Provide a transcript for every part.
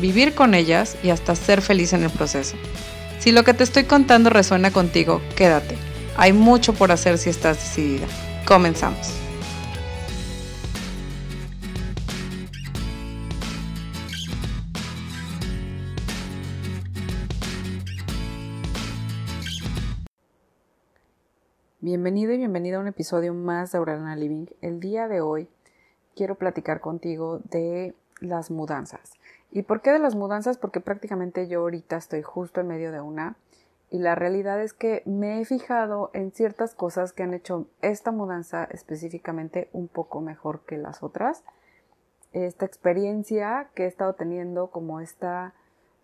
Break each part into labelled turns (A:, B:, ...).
A: vivir con ellas y hasta ser feliz en el proceso. Si lo que te estoy contando resuena contigo, quédate. Hay mucho por hacer si estás decidida. Comenzamos. Bienvenido y bienvenida a un episodio más de Aurelana Living. El día de hoy quiero platicar contigo de las mudanzas. ¿Y por qué de las mudanzas? Porque prácticamente yo ahorita estoy justo en medio de una y la realidad es que me he fijado en ciertas cosas que han hecho esta mudanza específicamente un poco mejor que las otras. Esta experiencia que he estado teniendo como esta,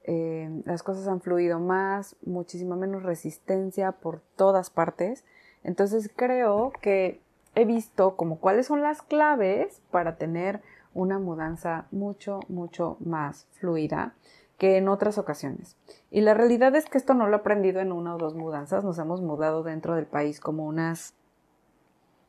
A: eh, las cosas han fluido más, muchísima menos resistencia por todas partes. Entonces creo que he visto como cuáles son las claves para tener una mudanza mucho, mucho más fluida que en otras ocasiones. Y la realidad es que esto no lo he aprendido en una o dos mudanzas. Nos hemos mudado dentro del país como unas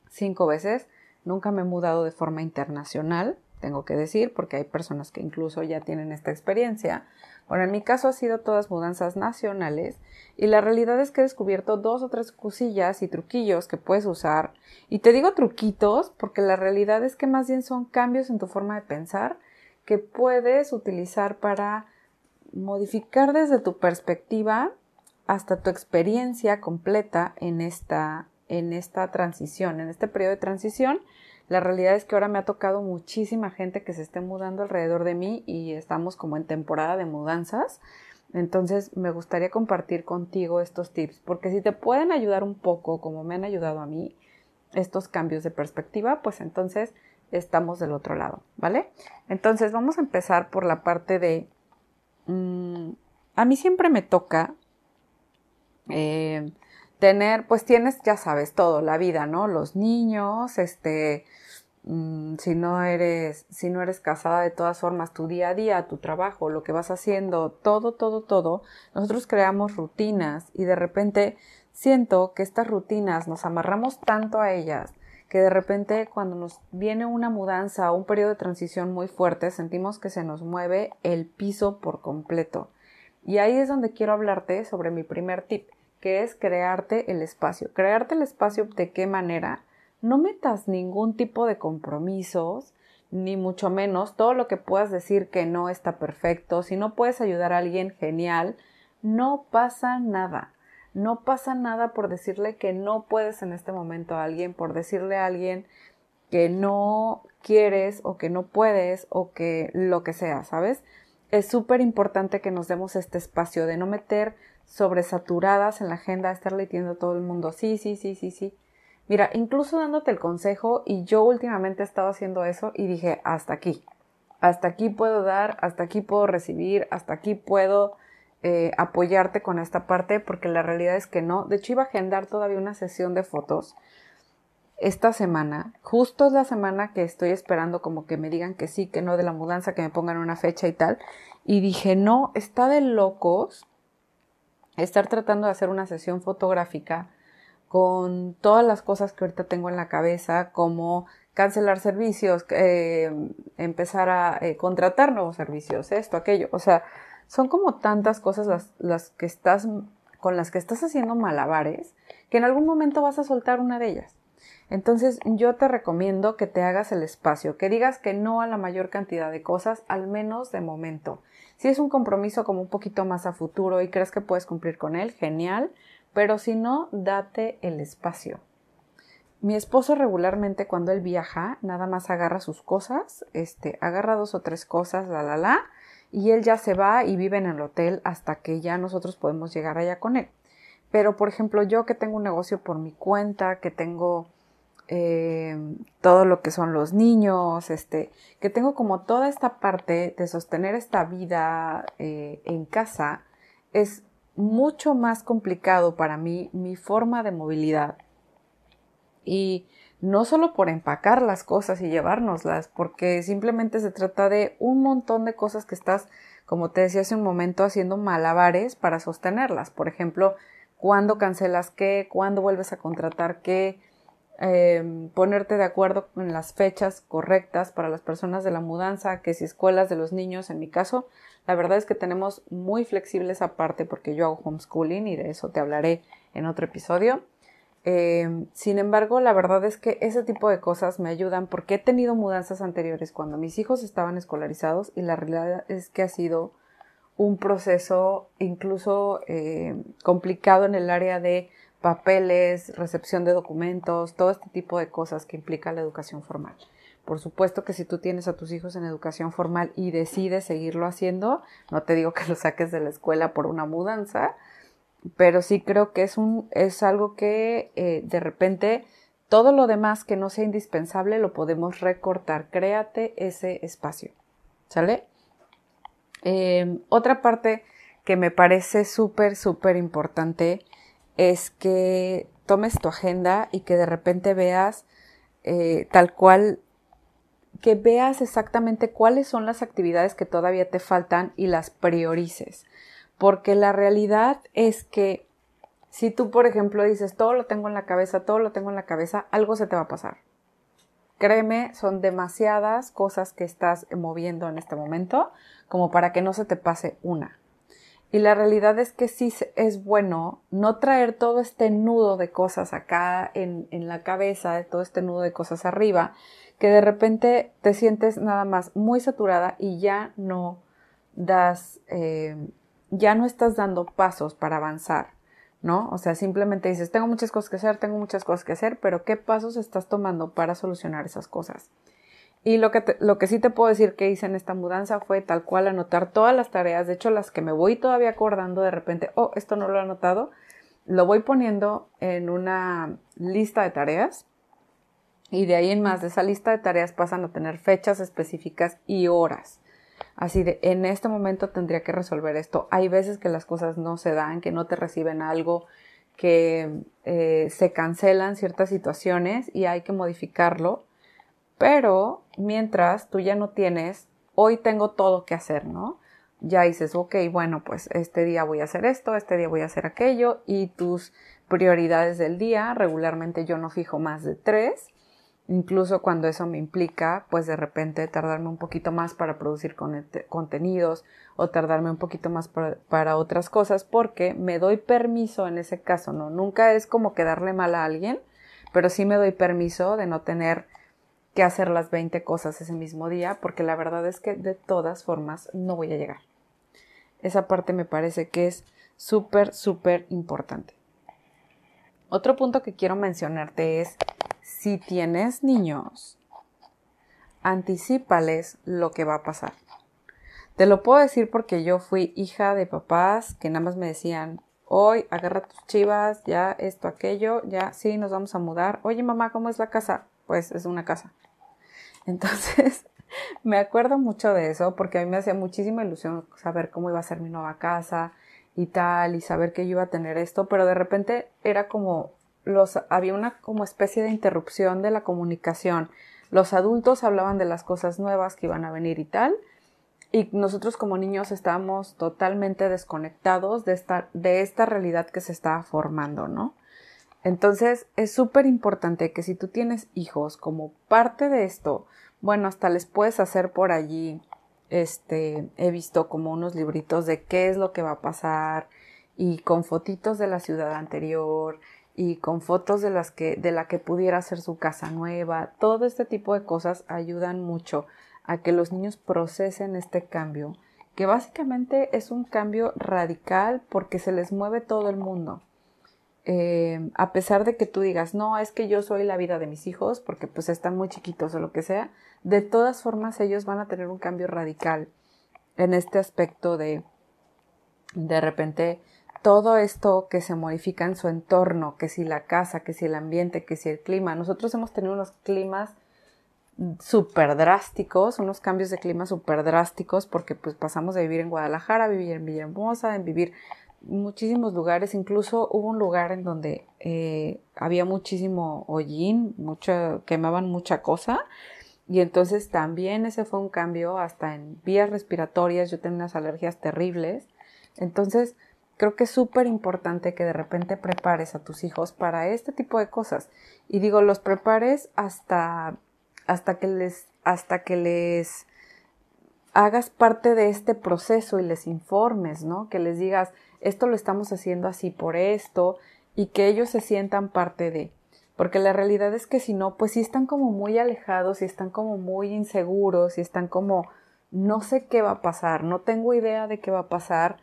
A: cinco veces. Nunca me he mudado de forma internacional, tengo que decir, porque hay personas que incluso ya tienen esta experiencia. Bueno, en mi caso ha sido todas mudanzas nacionales y la realidad es que he descubierto dos o tres cosillas y truquillos que puedes usar. Y te digo truquitos porque la realidad es que más bien son cambios en tu forma de pensar que puedes utilizar para modificar desde tu perspectiva hasta tu experiencia completa en esta, en esta transición, en este periodo de transición. La realidad es que ahora me ha tocado muchísima gente que se esté mudando alrededor de mí y estamos como en temporada de mudanzas. Entonces me gustaría compartir contigo estos tips, porque si te pueden ayudar un poco, como me han ayudado a mí, estos cambios de perspectiva, pues entonces estamos del otro lado, ¿vale? Entonces vamos a empezar por la parte de... Mm, a mí siempre me toca eh, tener, pues tienes, ya sabes, todo, la vida, ¿no? Los niños, este, Mm, si no eres, si no eres casada de todas formas, tu día a día, tu trabajo, lo que vas haciendo, todo, todo, todo, nosotros creamos rutinas y de repente siento que estas rutinas nos amarramos tanto a ellas que de repente cuando nos viene una mudanza o un periodo de transición muy fuerte sentimos que se nos mueve el piso por completo. Y ahí es donde quiero hablarte sobre mi primer tip, que es crearte el espacio. Crearte el espacio de qué manera? no metas ningún tipo de compromisos, ni mucho menos todo lo que puedas decir que no está perfecto. Si no puedes ayudar a alguien, genial. No pasa nada. No pasa nada por decirle que no puedes en este momento a alguien, por decirle a alguien que no quieres o que no puedes o que lo que sea, ¿sabes? Es súper importante que nos demos este espacio de no meter sobresaturadas en la agenda, estar leyendo a todo el mundo, sí, sí, sí, sí, sí. Mira, incluso dándote el consejo, y yo últimamente he estado haciendo eso y dije, hasta aquí, hasta aquí puedo dar, hasta aquí puedo recibir, hasta aquí puedo eh, apoyarte con esta parte, porque la realidad es que no. De hecho, iba a agendar todavía una sesión de fotos esta semana. Justo es la semana que estoy esperando como que me digan que sí, que no de la mudanza, que me pongan una fecha y tal. Y dije, no, está de locos estar tratando de hacer una sesión fotográfica con todas las cosas que ahorita tengo en la cabeza, como cancelar servicios, eh, empezar a eh, contratar nuevos servicios, esto, aquello. O sea, son como tantas cosas las, las que estás, con las que estás haciendo malabares, que en algún momento vas a soltar una de ellas. Entonces yo te recomiendo que te hagas el espacio, que digas que no a la mayor cantidad de cosas, al menos de momento. Si es un compromiso como un poquito más a futuro y crees que puedes cumplir con él, genial pero si no, date el espacio. Mi esposo regularmente cuando él viaja, nada más agarra sus cosas, este, agarra dos o tres cosas, la la la, y él ya se va y vive en el hotel hasta que ya nosotros podemos llegar allá con él. Pero, por ejemplo, yo que tengo un negocio por mi cuenta, que tengo eh, todo lo que son los niños, este, que tengo como toda esta parte de sostener esta vida eh, en casa, es mucho más complicado para mí mi forma de movilidad. Y no solo por empacar las cosas y llevárnoslas, porque simplemente se trata de un montón de cosas que estás, como te decía hace un momento, haciendo malabares para sostenerlas. Por ejemplo, cuándo cancelas qué, cuándo vuelves a contratar qué, Em, ponerte de acuerdo en las fechas correctas para las personas de la mudanza, que si escuelas de los niños, en mi caso, la verdad es que tenemos muy flexible esa parte porque yo hago homeschooling y de eso te hablaré en otro episodio. Em, sin embargo, la verdad es que ese tipo de cosas me ayudan porque he tenido mudanzas anteriores cuando mis hijos estaban escolarizados y la realidad es que ha sido un proceso incluso eh, complicado en el área de papeles, recepción de documentos, todo este tipo de cosas que implica la educación formal. Por supuesto que si tú tienes a tus hijos en educación formal y decides seguirlo haciendo, no te digo que lo saques de la escuela por una mudanza, pero sí creo que es, un, es algo que eh, de repente todo lo demás que no sea indispensable lo podemos recortar. Créate ese espacio. ¿Sale? Em, otra parte que me parece súper, súper importante es que tomes tu agenda y que de repente veas eh, tal cual, que veas exactamente cuáles son las actividades que todavía te faltan y las priorices. Porque la realidad es que si tú, por ejemplo, dices, todo lo tengo en la cabeza, todo lo tengo en la cabeza, algo se te va a pasar. Créeme, son demasiadas cosas que estás moviendo en este momento como para que no se te pase una. Y la realidad es que sí es bueno no traer todo este nudo de cosas acá en, la cabeza, todo este nudo de cosas arriba, que de repente te sientes nada más muy saturada y ya no das, eh, ya no estás dando pasos para avanzar, ¿no? O sea, simplemente dices, tengo muchas cosas que hacer, tengo muchas cosas que hacer, pero ¿qué pasos estás tomando para solucionar esas cosas? Y lo que, lo que sí te puedo decir que hice en esta mudanza fue tal cual anotar todas las tareas, de hecho las que me voy todavía acordando de repente, oh, esto no lo he anotado, lo voy poniendo en una lista de tareas y de ahí en más de esa lista de tareas pasan a tener fechas específicas y horas. Así de, en este momento tendría que resolver esto. Hay veces que las cosas no se dan, que no te reciben algo, que eh, se cancelan ciertas situaciones y hay que modificarlo pero mientras tú ya no tienes, hoy tengo todo que hacer, ¿no? Ya dices, ok, bueno, pues este día voy a hacer esto, este día voy a hacer aquello y tus prioridades del día, regularmente yo no fijo más de tres, incluso cuando eso me implica, pues de repente tardarme un poquito más para producir contenidos o tardarme un poquito más para, para, otras cosas porque me doy permiso en ese caso, ¿no? Nunca es como quedarle mal a alguien, pero sí me doy permiso de no tener que hacer las 20 cosas ese mismo día, porque la verdad es que de todas formas no voy a llegar. Esa parte me parece que es súper, súper importante. Otro punto que quiero mencionarte es, si tienes niños, anticipales lo que va a pasar. Te lo puedo decir porque yo fui hija de papás que nada más me decían, hoy agarra tus chivas, ya esto, aquello, ya sí, nos vamos a mudar. Oye mamá, ¿cómo es la casa? Pues es una casa. Entonces, me acuerdo mucho de eso porque a mí me hacía muchísima ilusión saber cómo iba a ser mi nueva casa y tal, y saber que yo iba a tener esto, pero de repente era como los, había una como especie de interrupción de la comunicación. Los adultos hablaban de las cosas nuevas que iban a venir y tal, y nosotros como niños estábamos totalmente desconectados de esta, de esta realidad que se estaba formando, ¿no? Entonces es súper importante que si tú tienes hijos como parte de esto, bueno, hasta les puedes hacer por allí, este, he visto como unos libritos de qué es lo que va a pasar y con fotitos de la ciudad anterior y con fotos de las que, de la que pudiera ser su casa nueva. Todo este tipo de cosas ayudan mucho a que los niños procesen este cambio, que básicamente es un cambio radical porque se les mueve todo el mundo. Eh, a pesar de que tú digas, no, es que yo soy la vida de mis hijos, porque pues están muy chiquitos o lo que sea, de todas formas ellos van a tener un cambio radical en este aspecto de de repente todo esto que se modifica en su entorno, que si la casa, que si el ambiente, que si el clima. Nosotros hemos tenido unos climas súper drásticos, unos cambios de clima súper drásticos, porque pues pasamos de vivir en Guadalajara a vivir en Villahermosa, en vivir muchísimos lugares, incluso hubo un lugar en donde eh, había muchísimo hollín, mucho, quemaban mucha cosa, y entonces también ese fue un cambio hasta en vías respiratorias, yo tenía unas alergias terribles, entonces creo que es súper importante que de repente prepares a tus hijos para este tipo de cosas, y digo, los prepares hasta hasta que les, hasta que les hagas parte de este proceso y les informes, ¿no? Que les digas, esto lo estamos haciendo así por esto y que ellos se sientan parte de. Porque la realidad es que si no, pues sí están como muy alejados y están como muy inseguros y están como, no sé qué va a pasar, no tengo idea de qué va a pasar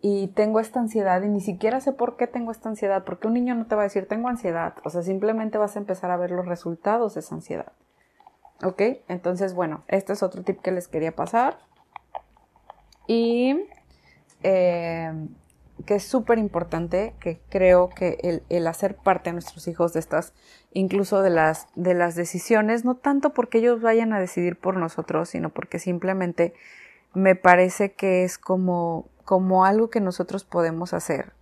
A: y tengo esta ansiedad y ni siquiera sé por qué tengo esta ansiedad, porque un niño no te va a decir tengo ansiedad, o sea, simplemente vas a empezar a ver los resultados de esa ansiedad. ¿Ok? Entonces, bueno, este es otro tip que les quería pasar. Y eh, que es súper importante, que creo que el, hacer parte de nuestros hijos de estas, incluso de las, de las decisiones, no tanto porque ellos vayan a decidir por nosotros, sino porque simplemente me parece que es como, como algo que nosotros podemos hacer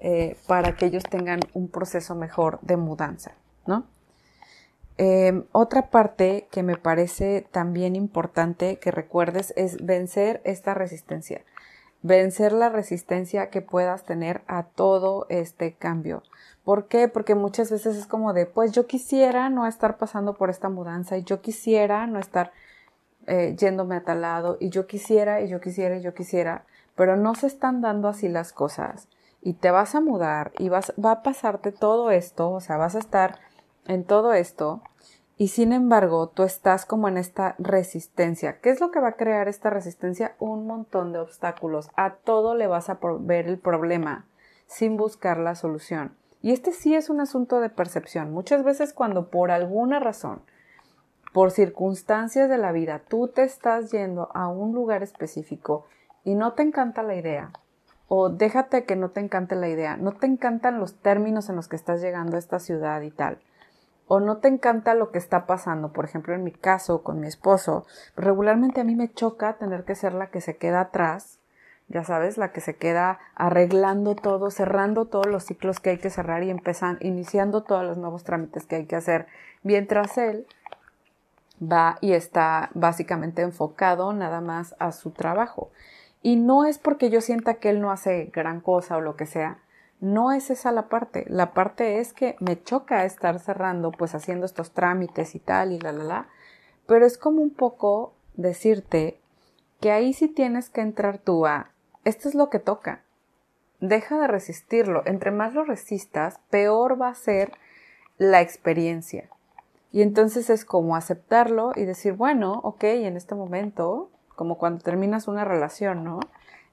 A: eh, para que ellos tengan un proceso mejor de mudanza, ¿no? Em, otra parte que me parece también importante que recuerdes es vencer esta resistencia. Vencer la resistencia que puedas tener a todo este cambio. ¿Por qué? Porque muchas veces es como de, pues yo quisiera no estar pasando por esta mudanza y yo quisiera no estar eh, yéndome a tal lado y yo quisiera y yo quisiera y yo quisiera, pero no se están dando así las cosas y te vas a mudar y vas, va a pasarte todo esto, o sea, vas a estar en todo esto y sin embargo tú estás como en esta resistencia. ¿Qué es lo que va a crear esta resistencia? Un montón de obstáculos. A todo le vas a ver el problema sin buscar la solución. Y este sí es un asunto de percepción. Muchas veces cuando por alguna razón, por circunstancias de la vida, tú te estás yendo a un lugar específico y no te encanta la idea, o déjate que no te encante la idea, no te encantan los términos en los que estás llegando a esta ciudad y tal, o no te encanta lo que está pasando, por ejemplo en mi caso con mi esposo, regularmente a mí me choca tener que ser la que se queda atrás, ya sabes, la que se queda arreglando todo, cerrando todos los ciclos que hay que cerrar y empezando, iniciando todos los nuevos trámites que hay que hacer, mientras él va y está básicamente enfocado nada más a su trabajo. Y no es porque yo sienta que él no hace gran cosa o lo que sea, no es esa la parte. La parte es que me choca estar cerrando, pues haciendo estos trámites y tal y la, la, la. Pero es como un poco decirte que ahí sí tienes que entrar tú a, esto es lo que toca. Deja de resistirlo. Entre más lo resistas, peor va a ser la experiencia. Y entonces es como aceptarlo y decir, bueno, ok, en este momento, como cuando terminas una relación, ¿no?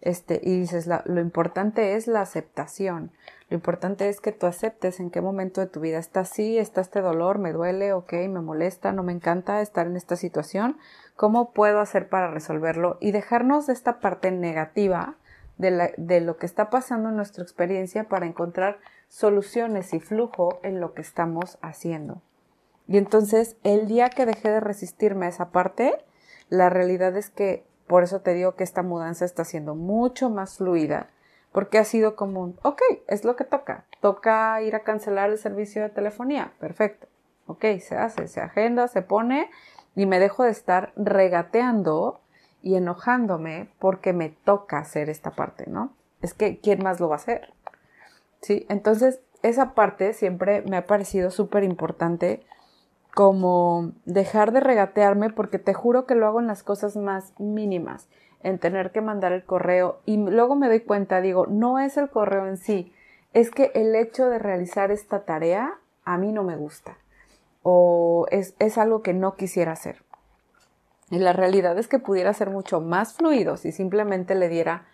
A: Este, y dices, lo importante es la aceptación. Lo importante es que tú aceptes en qué momento de tu vida está así, está este dolor, me duele, ok, me molesta, no me encanta estar en esta situación. ¿Cómo puedo hacer para resolverlo? Y dejarnos de esta parte negativa de lo que está pasando en nuestra experiencia para encontrar soluciones y flujo en lo que estamos haciendo. Y entonces, el día que dejé de resistirme a esa parte, la realidad es que por eso te digo que esta mudanza está siendo mucho más fluida, porque ha sido como un, ok, es lo que toca. Toca ir a cancelar el servicio de telefonía. Perfecto. Ok, se hace, se agenda, se pone y me dejo de estar regateando y enojándome porque me toca hacer esta parte, ¿no? Es que, ¿quién más lo va a hacer? Sí, entonces esa parte siempre me ha parecido súper importante como dejar de regatearme porque te juro que lo hago en las cosas más mínimas, en tener que mandar el correo y luego me doy cuenta, digo, no es el correo en sí, es que el hecho de realizar esta tarea a mí no me gusta o es, es algo que no quisiera hacer. Y la realidad es que pudiera ser mucho más fluido si simplemente le diera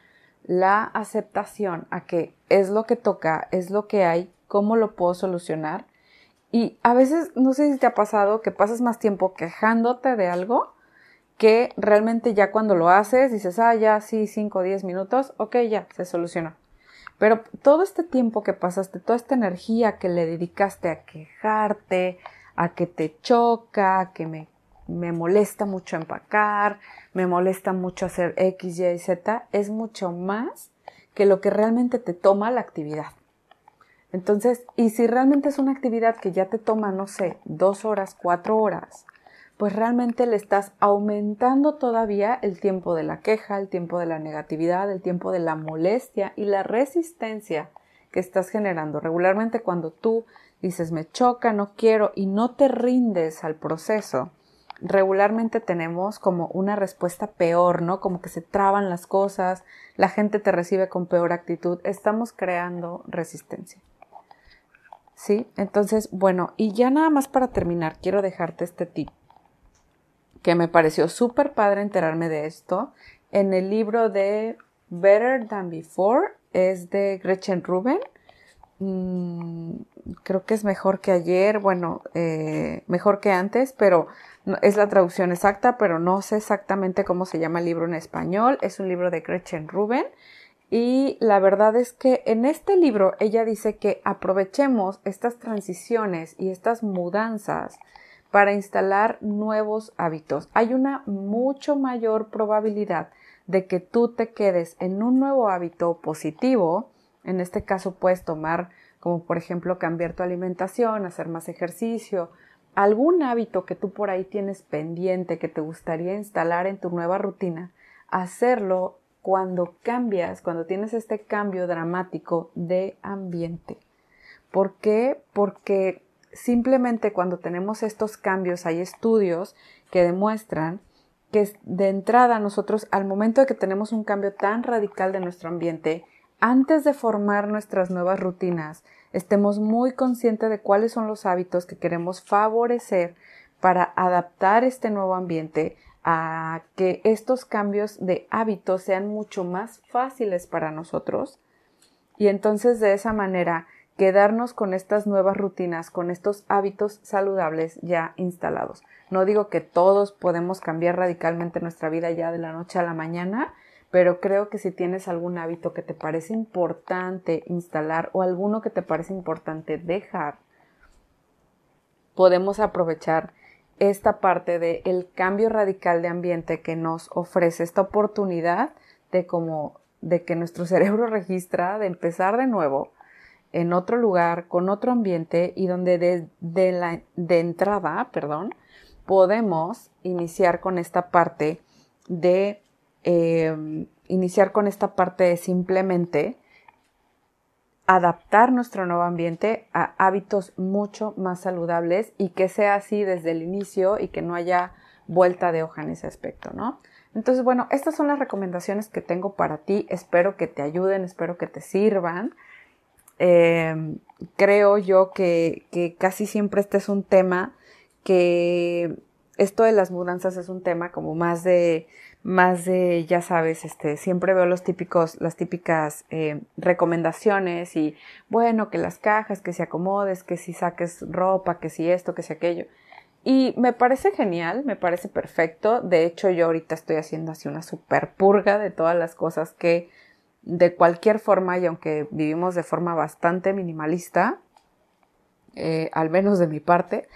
A: la aceptación a que es lo que toca, es lo que hay, cómo lo puedo solucionar y a veces, no sé si te ha pasado que pasas más tiempo quejándote de algo que realmente ya cuando lo haces dices, ah, ya, sí, 5 o 10 minutos, ok, ya, se solucionó. Pero todo este tiempo que pasaste, toda esta energía que le dedicaste a quejarte, a que te choca, a que me, me molesta mucho empacar, me molesta mucho hacer X, Y, Z, es mucho más que lo que realmente te toma la actividad. Entonces, y si realmente es una actividad que ya te toma, no sé, dos horas, cuatro horas, pues realmente le estás aumentando todavía el tiempo de la queja, el tiempo de la negatividad, el tiempo de la molestia y la resistencia que estás generando. Regularmente cuando tú dices me choca, no quiero y no te rindes al proceso, regularmente tenemos como una respuesta peor, ¿no? Como que se traban las cosas, la gente te recibe con peor actitud, estamos creando resistencia. ¿Sí? Entonces, bueno, y ya nada más para terminar, quiero dejarte este tip que me pareció súper padre enterarme de esto. En el libro de Better Than Before es de Gretchen Rubin. Mm, creo que es mejor que ayer, bueno, eh, mejor que antes, pero es la traducción exacta, pero no sé exactamente cómo se llama el libro en español. Es un libro de Gretchen Rubin. Y la verdad es que en este libro ella dice que aprovechemos estas transiciones y estas mudanzas para instalar nuevos hábitos. Hay una mucho mayor probabilidad de que tú te quedes en un nuevo hábito positivo. En este caso puedes tomar como por ejemplo cambiar tu alimentación, hacer más ejercicio, algún hábito que tú por ahí tienes pendiente que te gustaría instalar en tu nueva rutina, hacerlo cuando cambias, cuando tienes este cambio dramático de ambiente. ¿Por qué? Porque simplemente cuando tenemos estos cambios hay estudios que demuestran que de entrada nosotros al momento de que tenemos un cambio tan radical de nuestro ambiente, antes de formar nuestras nuevas rutinas, estemos muy conscientes de cuáles son los hábitos que queremos favorecer para adaptar este nuevo ambiente a que estos cambios de hábitos sean mucho más fáciles para nosotros y entonces de esa manera quedarnos con estas nuevas rutinas, con estos hábitos saludables ya instalados. No digo que todos podemos cambiar radicalmente nuestra vida ya de la noche a la mañana, pero creo que si tienes algún hábito que te parece importante instalar o alguno que te parece importante dejar, podemos aprovechar esta parte del el cambio radical de ambiente que nos ofrece esta oportunidad de como de que nuestro cerebro registra de empezar de nuevo en otro lugar, con otro ambiente y donde de, la, de entrada, perdón, podemos iniciar con esta parte de em, iniciar con esta parte de simplemente adaptar nuestro nuevo ambiente a hábitos mucho más saludables y que sea así desde el inicio y que no haya vuelta de hoja en ese aspecto, ¿no? Entonces, bueno, estas son las recomendaciones que tengo para ti. Espero que te ayuden, espero que te sirvan. Em, creo yo que, que, casi siempre este es un tema que esto de las mudanzas es un tema como más de más de ya sabes este siempre veo los típicos las típicas eh, recomendaciones y bueno que las cajas que se acomodes que si saques ropa que si esto que si aquello. Y me parece genial me parece perfecto. De hecho yo ahorita estoy haciendo así una super purga de todas las cosas que de cualquier forma y aunque vivimos de forma bastante minimalista, eh, al menos de mi parte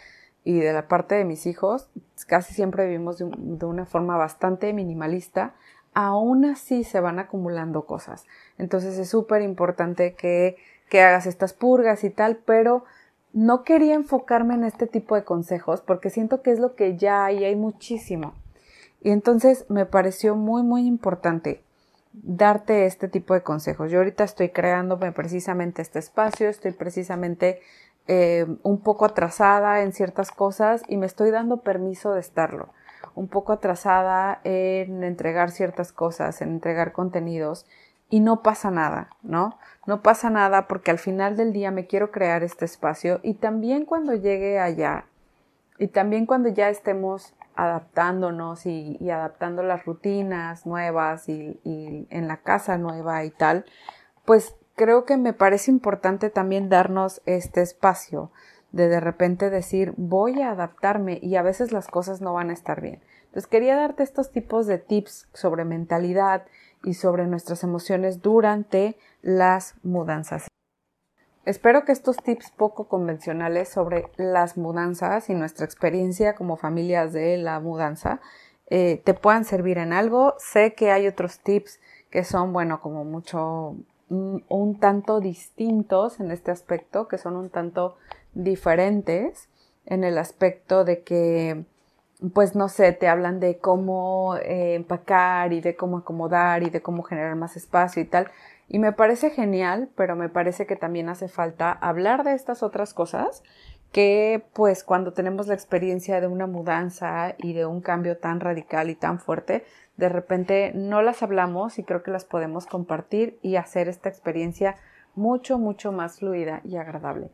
A: y de la parte de mis hijos, casi siempre vivimos de, una forma bastante minimalista, aún así se van acumulando cosas. Entonces es súper importante que, que hagas estas purgas y tal, pero no quería enfocarme en este tipo de consejos porque siento que es lo que ya hay, hay muchísimo. Y entonces me pareció muy, muy importante darte este tipo de consejos. Yo ahorita estoy creándome precisamente este espacio, estoy precisamente eh, un poco atrasada en ciertas cosas y me estoy dando permiso de estarlo. Un poco atrasada en entregar ciertas cosas, en entregar contenidos y no pasa nada, ¿no? No pasa nada porque al final del día me quiero crear este espacio y también cuando llegue allá y también cuando ya estemos adaptándonos y, adaptando las rutinas nuevas y, en la casa nueva y tal, pues creo que me parece importante también darnos este espacio de de repente decir voy a adaptarme y a veces las cosas no van a estar bien. Entonces quería darte estos tipos de tips sobre mentalidad y sobre nuestras emociones durante las mudanzas. Espero que estos tips poco convencionales sobre las mudanzas y nuestra experiencia como familias de la mudanza eh, te puedan servir en algo. Sé que hay otros tips que son, bueno, como mucho, un tanto distintos en este aspecto, que son un tanto diferentes en el aspecto de que, pues no sé, te hablan de cómo eh, empacar y de cómo acomodar y de cómo generar más espacio y tal. Y me parece genial, pero me parece que también hace falta hablar de estas otras cosas que pues cuando tenemos la experiencia de una mudanza y de un cambio tan radical y tan fuerte, de repente no las hablamos y creo que las podemos compartir y hacer esta experiencia mucho, mucho más fluida y agradable.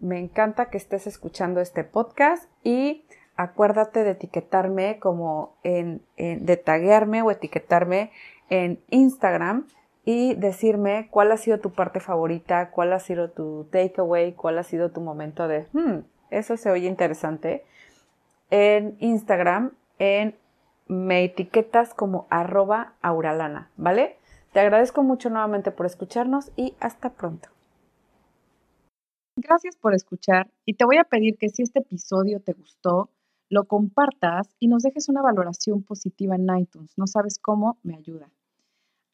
A: Me encanta que estés escuchando este podcast y acuérdate de etiquetarme como en, en de taguearme o etiquetarme en Instagram y decirme cuál ha sido tu parte favorita, cuál ha sido tu takeaway, cuál ha sido tu momento de, hmm, eso se oye interesante. En Instagram, en me etiquetas como arroba auralana, ¿vale? Te agradezco mucho nuevamente por escucharnos y hasta pronto.
B: Gracias por escuchar y te voy a pedir que si este episodio te gustó, lo compartas y nos dejes una valoración positiva en iTunes. No sabes cómo, me ayuda.